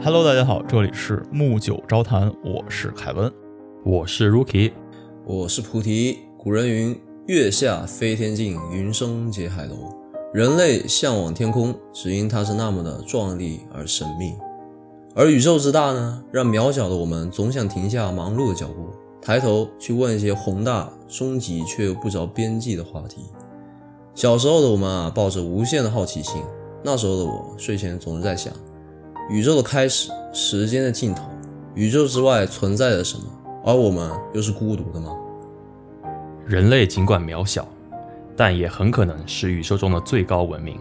Hello，大家好，这里是木九招谈，我是凯文，我是 Rookie，我是菩提。古人云：“月下飞天镜，云生结海楼。”人类向往天空，只因它是那么的壮丽而神秘。而宇宙之大呢，让渺小的我们总想停下忙碌的脚步，抬头去问一些宏大、终极却又不着边际的话题。小时候的我们啊，抱着无限的好奇心。那时候的我，睡前总是在想。宇宙的开始，时间的尽头，宇宙之外存在着什么？而我们又是孤独的吗？人类尽管渺小，但也很可能是宇宙中的最高文明。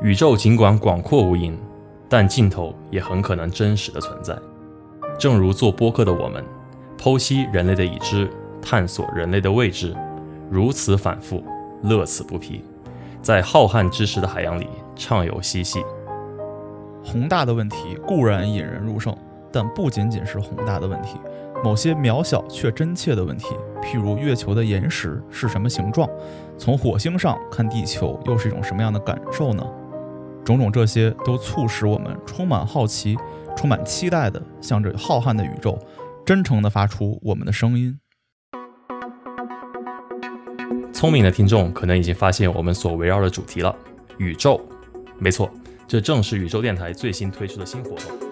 宇宙尽管广阔无垠，但尽头也很可能真实的存在。正如做播客的我们，剖析人类的已知，探索人类的未知，如此反复，乐此不疲，在浩瀚知识的海洋里畅游嬉戏。宏大的问题固然引人入胜，但不仅仅是宏大的问题，某些渺小却真切的问题，譬如月球的岩石是什么形状，从火星上看地球又是一种什么样的感受呢？种种这些都促使我们充满好奇、充满期待的向着浩瀚的宇宙，真诚地发出我们的声音。聪明的听众可能已经发现我们所围绕的主题了——宇宙。没错。这正是宇宙电台最新推出的新活动。